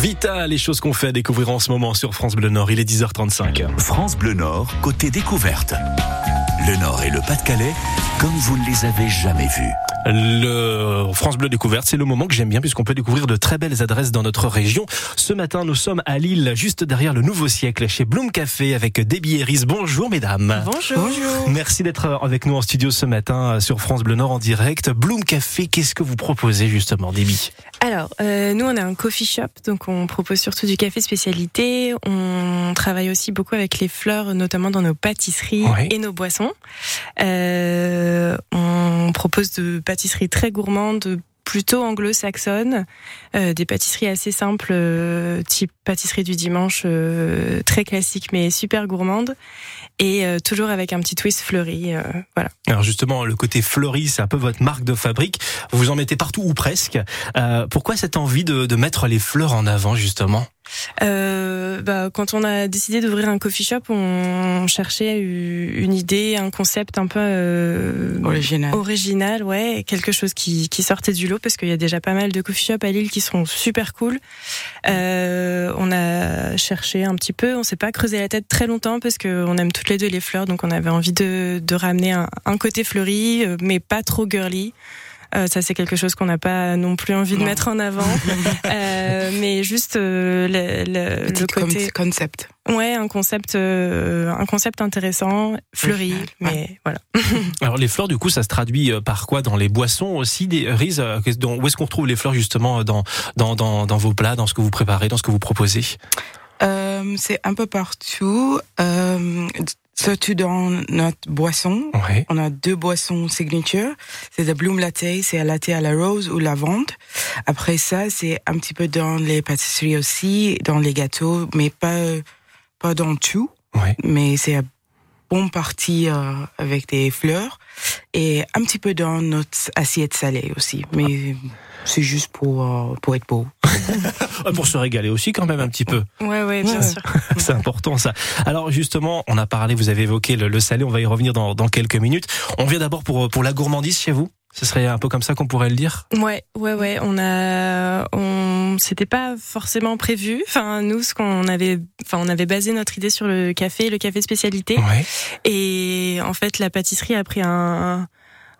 Vita, les choses qu'on fait à découvrir en ce moment sur France Bleu Nord. Il est 10h35. France Bleu Nord, côté découverte. Le Nord et le Pas-de-Calais, comme vous ne les avez jamais vus. Le France Bleu Découverte, c'est le moment que j'aime bien puisqu'on peut découvrir de très belles adresses dans notre région. Ce matin, nous sommes à Lille, juste derrière le Nouveau Siècle, chez Bloom Café avec Debbie Eris. Bonjour mesdames. Bonjour. Bonjour. Merci d'être avec nous en studio ce matin sur France Bleu Nord en direct. Bloom Café, qu'est-ce que vous proposez justement, Debbie? Alors, euh, nous on a un coffee shop, donc on propose surtout du café spécialité. On travaille aussi beaucoup avec les fleurs, notamment dans nos pâtisseries Oui. et nos boissons. Euh, on propose de pâtisseries très gourmandes, plutôt anglo-saxonnes, euh, des pâtisseries assez simples, euh, type pâtisserie du dimanche, euh, très classique mais super gourmande, et euh, toujours avec un petit twist fleuri. euh, voilà. Alors justement, le côté fleuri, c'est un peu votre marque de fabrique. Vous en mettez partout ou presque. Euh, pourquoi cette envie de mettre les fleurs en avant justement? Euh, bah, quand on a décidé d'ouvrir un coffee shop, on cherchait une idée, un concept un peu euh, Original. original, ouais, quelque chose qui, qui sortait du lot parce qu'il y a déjà pas mal de coffee shops à Lille qui sont super cool. Euh, on a cherché un petit peu, on s'est pas creusé la tête très longtemps parce qu'on aime toutes les deux les fleurs, donc on avait envie de, de ramener un, un côté fleuri, euh, mais pas trop girly. Euh, ça, c'est quelque chose qu'on n'a pas non plus envie de Non. mettre en avant. Euh, mais juste euh, le, le- le Petit côté, con- concept. ouais, un concept, euh, un concept intéressant, fleuri, mais voilà. Alors les fleurs, du coup, ça se traduit par quoi? Dans les boissons aussi des Riz, Où est-ce qu'on retrouve les fleurs justement dans, dans, dans, dans vos plats, dans ce que vous préparez, dans ce que vous proposez? Euh, c'est un peu partout, euh, surtout dans notre boisson. On a deux boissons signature. C'est le Bloom Latte, c'est un latte à la rose ou lavande. Après ça, c'est un petit peu dans les pâtisseries aussi, dans les gâteaux, mais pas, pas dans tout. Mais c'est un bon parti euh, avec des fleurs. Et un petit peu dans notre assiette salée aussi. Mais c'est juste pour, euh, pour être beau. Euh, Pour se régaler aussi quand même un petit peu. Ouais, ouais, bien Ouais. sûr. C'est important ça. Alors justement, on a parlé, vous avez évoqué le, le salé, on va y revenir dans, dans quelques minutes. On vient d'abord pour, pour la gourmandise chez vous Ce serait un peu comme ça qu'on pourrait le dire? Ouais, ouais, ouais. On a, on, c'était pas forcément prévu. Enfin, nous, ce qu'on avait, enfin, on avait basé notre idée sur le café, le café spécialité. Ouais. Et en fait, la pâtisserie a pris un, un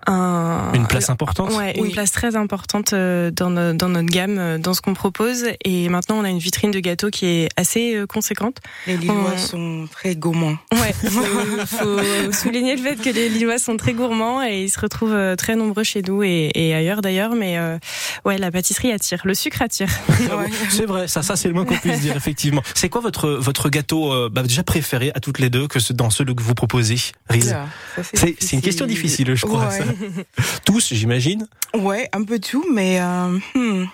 Une place importante Ouais, Oui. une place très importante euh, dans, no- dans notre gamme, euh, dans ce qu'on propose. Et maintenant, on a une vitrine de gâteaux qui est assez euh, conséquente. Les Lillois On- sont très gourmands. Ouais, faut, faut souligner le fait que les Lillois sont très gourmands et ils se retrouvent très nombreux chez nous et, et ailleurs d'ailleurs. Mais euh, ouais, la pâtisserie attire, le sucre attire. C'est vrai, ça, ça c'est le moins qu'on puisse dire effectivement. C'est quoi votre votre gâteau euh, bah, déjà préféré à toutes les deux que ce- dans ceux que vous proposez, Riz? C'est c'est une question difficile, je crois. Ouais. ça. Tous, j'imagine. Ouais, un peu tout, mais euh, hmm,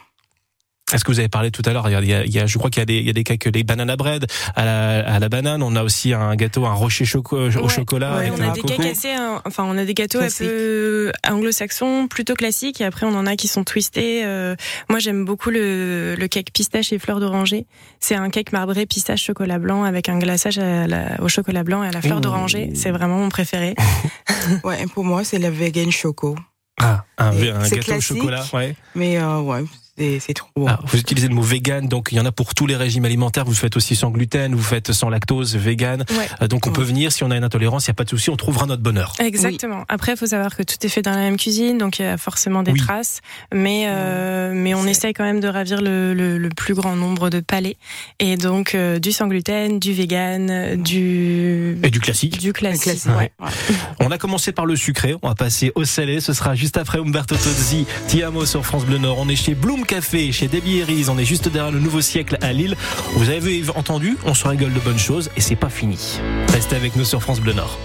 Est-ce que vous avez parlé tout à l'heure il y a- il y a, il y a- je crois qu'il y a des, il y a des cakes, les banana bread à la, à la banane. On a aussi un gâteau, un rocher choco, au Ouais, chocolat ouais, avec on un a des coco. cakes assez, euh, enfin on a des gâteaux Classique. un peu anglo-saxons, plutôt classiques, et après on en a qui sont twistés. euh, moi j'aime beaucoup le, le cake pistache et fleur d'oranger. C'est un cake marbré pistache chocolat blanc avec un glaçage à la- au chocolat blanc et à la fleur d'oranger. C'est vraiment mon préféré. ouais, et pour moi, c'est le vegan choco. Ah, un, un gâteau au chocolat. Ouais. Mais euh, ouais, c'est c'est trop bon. Ah, vous utilisez le mot vegan, donc il y en a pour tous les régimes alimentaires. Vous faites aussi sans gluten, vous faites sans lactose, vegan. Ouais. Euh, donc on Ouais. peut venir si on a une intolérance, il n'y a pas de souci, on trouvera notre bonheur. Exactement. Après, il faut savoir que tout est fait dans la même cuisine, donc il y a forcément des Oui. traces, mais euh, mais on essaye quand même de ravir le, le, le plus grand nombre de palais, et donc euh, du sans gluten, du vegan, euh, du Et du classique. du classique. classique, ouais. ouais. On a commencé par le sucré, on va passer au salé. Ce sera juste après Umberto Tozzi, Tiamo sur France Bleu Nord. On est chez Bloom Café, chez Debbie Eris. On est juste derrière le Nouveau Siècle à Lille. Vous avez entendu, on se rigole de bonnes choses et c'est pas fini. Restez avec nous sur France Bleu Nord.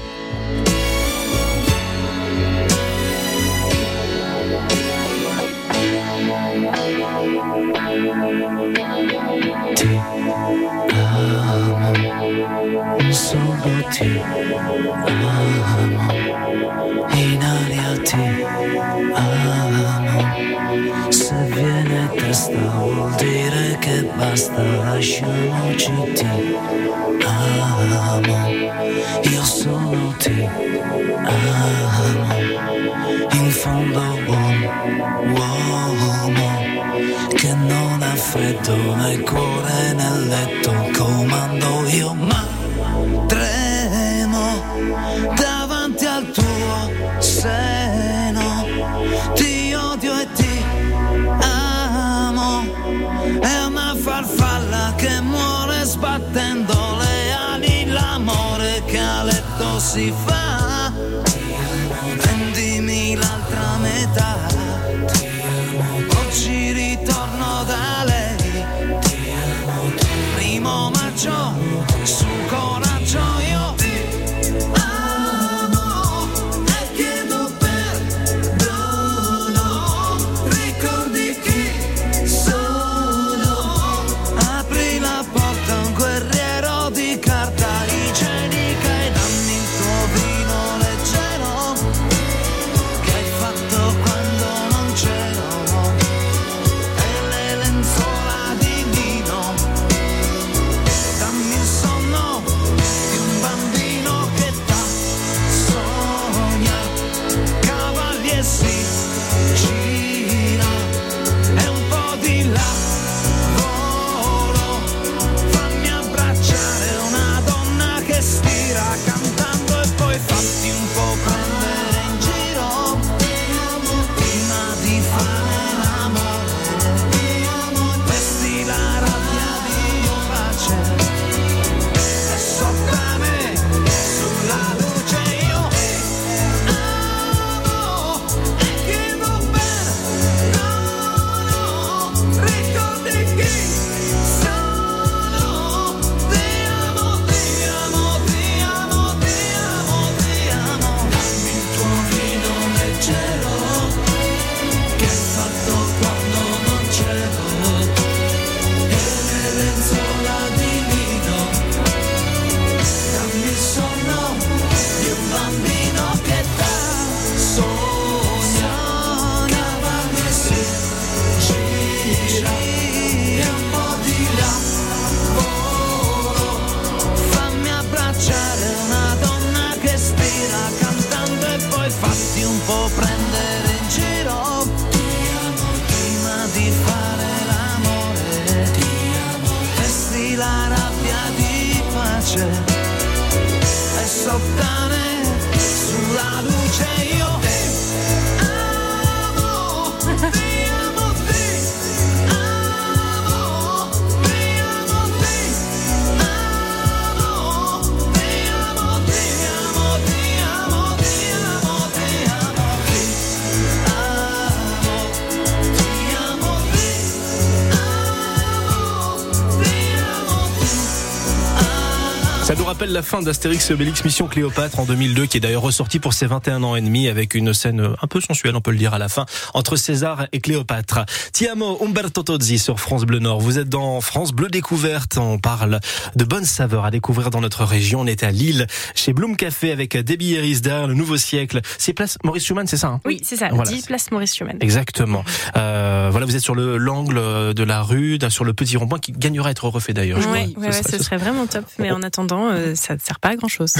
Testa vuol dire che basta, lasciamoci ti amo, io solo ti amo, in fondo uomo, uomo, che non ha freddo nel cuore nel letto comando io ma letto si fa. Prendimi l'altra metà Ça nous rappelle la fin d'Astérix et Obélix Mission Cléopâtre en 2002, qui est d'ailleurs ressorti pour ses 21 ans et demi, avec une scène un peu sensuelle, on peut le dire à la fin, entre César et Cléopâtre. Tiamo Umberto Tozzi sur France Bleu Nord. Vous êtes dans France Bleu Découverte. On parle de bonnes saveurs à découvrir dans notre région. On est à Lille, chez Bloom Café, avec Debbie derrière le nouveau siècle. C'est place Maurice Schumann, c'est ça hein? Oui, c'est ça. Voilà. 10 place Maurice Schumann. Exactement. Euh, voilà, vous êtes sur le l'angle de la rue, sur le petit rond-point qui gagnerait à être refait d'ailleurs. je Ouais, crois. ouais, Ce ouais, ce serait vraiment top. Mais en attendant, euh, ça ne sert pas à grand chose.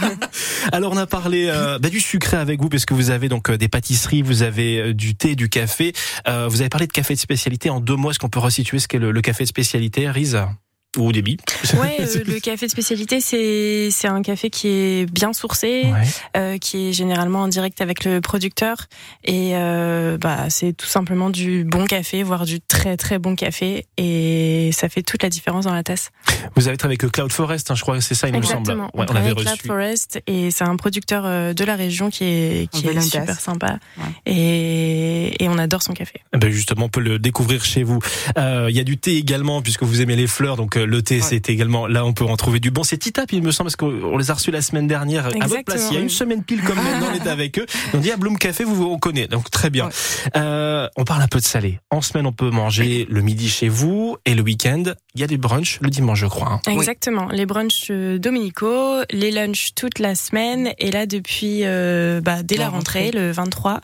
Alors on a parlé euh, bah, du sucré avec vous parce que vous avez donc euh, des pâtisseries, vous avez du thé, du café. Vous avez parlé de café de spécialité en deux mots. Est-ce qu'on peut resituer ce qu'est le, le café de spécialité, Riz? Ou débit Ouais, euh, le café de spécialité, c'est c'est un café qui est bien sourcé, Ouais. euh, qui est généralement en direct avec le producteur, et euh, bah c'est tout simplement du bon café, voire du très très bon café, et ça fait toute la différence dans la tasse. Vous avez travaillé avec Cloud Forest, hein, je crois que c'est ça, il me semble. Exactement. Ouais, on on avait reçu. Forest, et c'est un producteur euh, de la région qui est qui est super sympa, Ouais. et et on adore son café. Eh Ben justement, on peut le découvrir chez vous. Euh, Il y a du thé également, puisque vous aimez les fleurs, donc euh, le thé, c'est également là, on peut en trouver du bon. C'est Titap, il me semble, parce qu'on les a reçus la semaine dernière à votre Exactement, place. Il y a une semaine pile comme maintenant, on était avec eux. On dit à Bloom Café, vous vous on connaît, donc très bien. Ouais. Euh, on parle un peu de salé. En semaine, on peut manger le midi chez vous et le week-end, il y a des brunchs le dimanche, je crois. hein. Exactement. Les brunchs euh, dominicaux, les lunchs toute la semaine. Et là, depuis euh, bah, dès la, rentrée, le 23,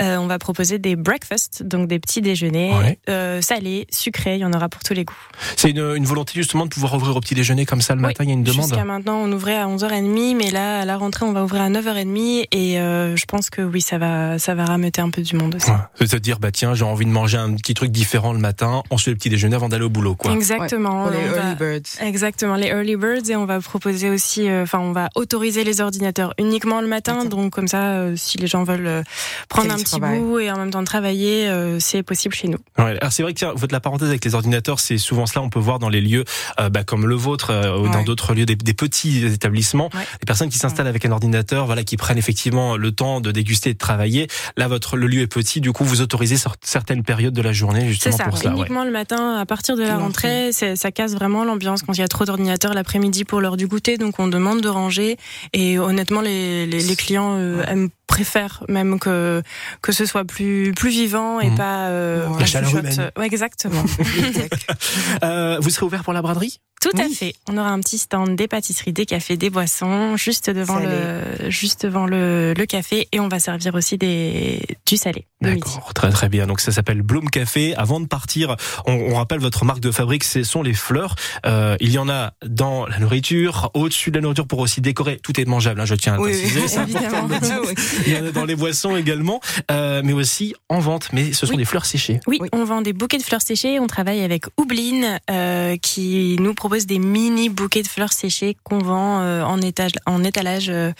euh, on va proposer des breakfasts, donc des petits déjeuners Ouais. salés, sucrés. Il y en aura pour tous les goûts. C'est une, une volonté justement de pouvoir ouvrir au petit déjeuner comme ça le matin Il y a une demande Jusqu'à maintenant, on ouvrait à 11h30, mais là, à la rentrée, on va ouvrir à 9h30 et euh, je pense que oui, ça va, ça va rameuter un peu du monde aussi. Ouais. C'est à dire, bah tiens, j'ai envie de manger un petit truc différent le matin, on se fait le petit déjeuner avant d'aller au boulot, quoi. Exactement. Pour les va- early birds. Exactement, les early birds et on va proposer aussi, euh, enfin on va autoriser les ordinateurs uniquement le matin, donc comme ça, euh, si les gens veulent prendre un petit bout et en même temps travailler, euh, c'est possible chez nous. Ouais. Alors c'est vrai que tiens, vous faites la parenthèse avec les ordinateurs, c'est souvent cela on peut voir dans les lieux euh, bah, comme le vôtre euh, ou dans Ouais. d'autres lieux, des, des petits établissements, Ouais. des personnes qui s'installent avec un ordinateur, voilà, qui prennent effectivement le temps de déguster et de travailler. Là, votre le lieu est petit, du coup, vous autorisez cer- certaines périodes de la journée justement ça, pour cela. ouais. uniquement le matin, à partir de la Tout rentrée, c'est- ça casse vraiment l'ambiance quand il y a trop d'ordinateurs l'après-midi pour l'heure du goûter, donc on demande de ranger et honnêtement les, les, les clients euh, aiment préfèrent même que que ce soit plus plus vivant et Mhm. pas euh, La chaleur humaine. Ouais, exactement. Euh, vous serez ouvert pour la braderie? Tout à fait. On aura un petit stand des pâtisseries, des cafés, des boissons, juste devant le, juste devant le, le café, et on va servir aussi des du salé. D'accord, très très bien. Donc ça s'appelle Bloom Café. Avant de partir, on, on rappelle votre marque de fabrique, ce sont les fleurs. Euh, il y en a dans la nourriture, au-dessus de la nourriture pour aussi décorer. Tout est mangeable, hein, je tiens à Oui, préciser. oui. Oui. Il y en a dans les boissons également, euh, mais aussi en vente. Mais ce sont des fleurs séchées. Oui, Oui. on vend des bouquets de fleurs séchées. On travaille avec Oubline, euh, qui nous propose des mini bouquets de fleurs séchées qu'on vend euh, en, en étalage euh,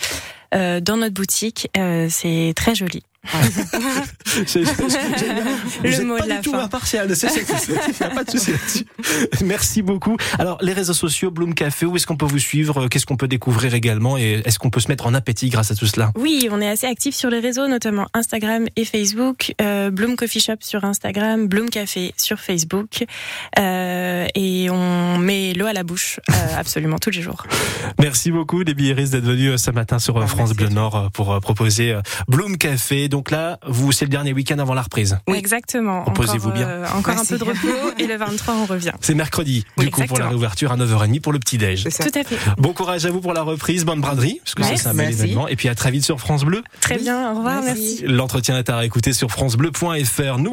euh, dans notre boutique. C'est très joli. C'est- c'est- génial. Le mot pas de la du tout fin. impartial. C'est ça, c'est- Il n'y a pas de souci là-dessus. Merci beaucoup. Alors, les réseaux sociaux, Bloom Café, où est-ce qu'on peut vous suivre? Qu'est-ce qu'on peut découvrir également? Et est-ce qu'on peut se mettre en appétit grâce à tout cela? Oui, on est assez actifs sur les réseaux, notamment Instagram et Facebook. Euh, Bloom Coffee Shop sur Instagram, Bloom Café sur Facebook. Euh, et on met l'eau à la bouche euh, absolument tous les jours. Merci beaucoup, Debbie Iris, d'être venue euh, ce matin sur euh, Ah, France merci Bleu. Nord euh, pour euh, proposer euh, Bloom Café. Donc là, vous, c'est le dernier week-end avant la reprise. Oui. Exactement. Reposez-vous Encore, bien. euh, encore un peu de repos et le 23 on revient. C'est mercredi, du coup, pour la réouverture à 9h30 pour le petit-déj. C'est ça. Tout à fait. Bon courage à vous pour la reprise, bonne braderie, parce que c'est un bel Merci. événement. Et puis à très vite sur France Bleu. Très bien. Au revoir. Merci. merci. L'entretien est à réécouter sur FranceBleu.fr. Nous,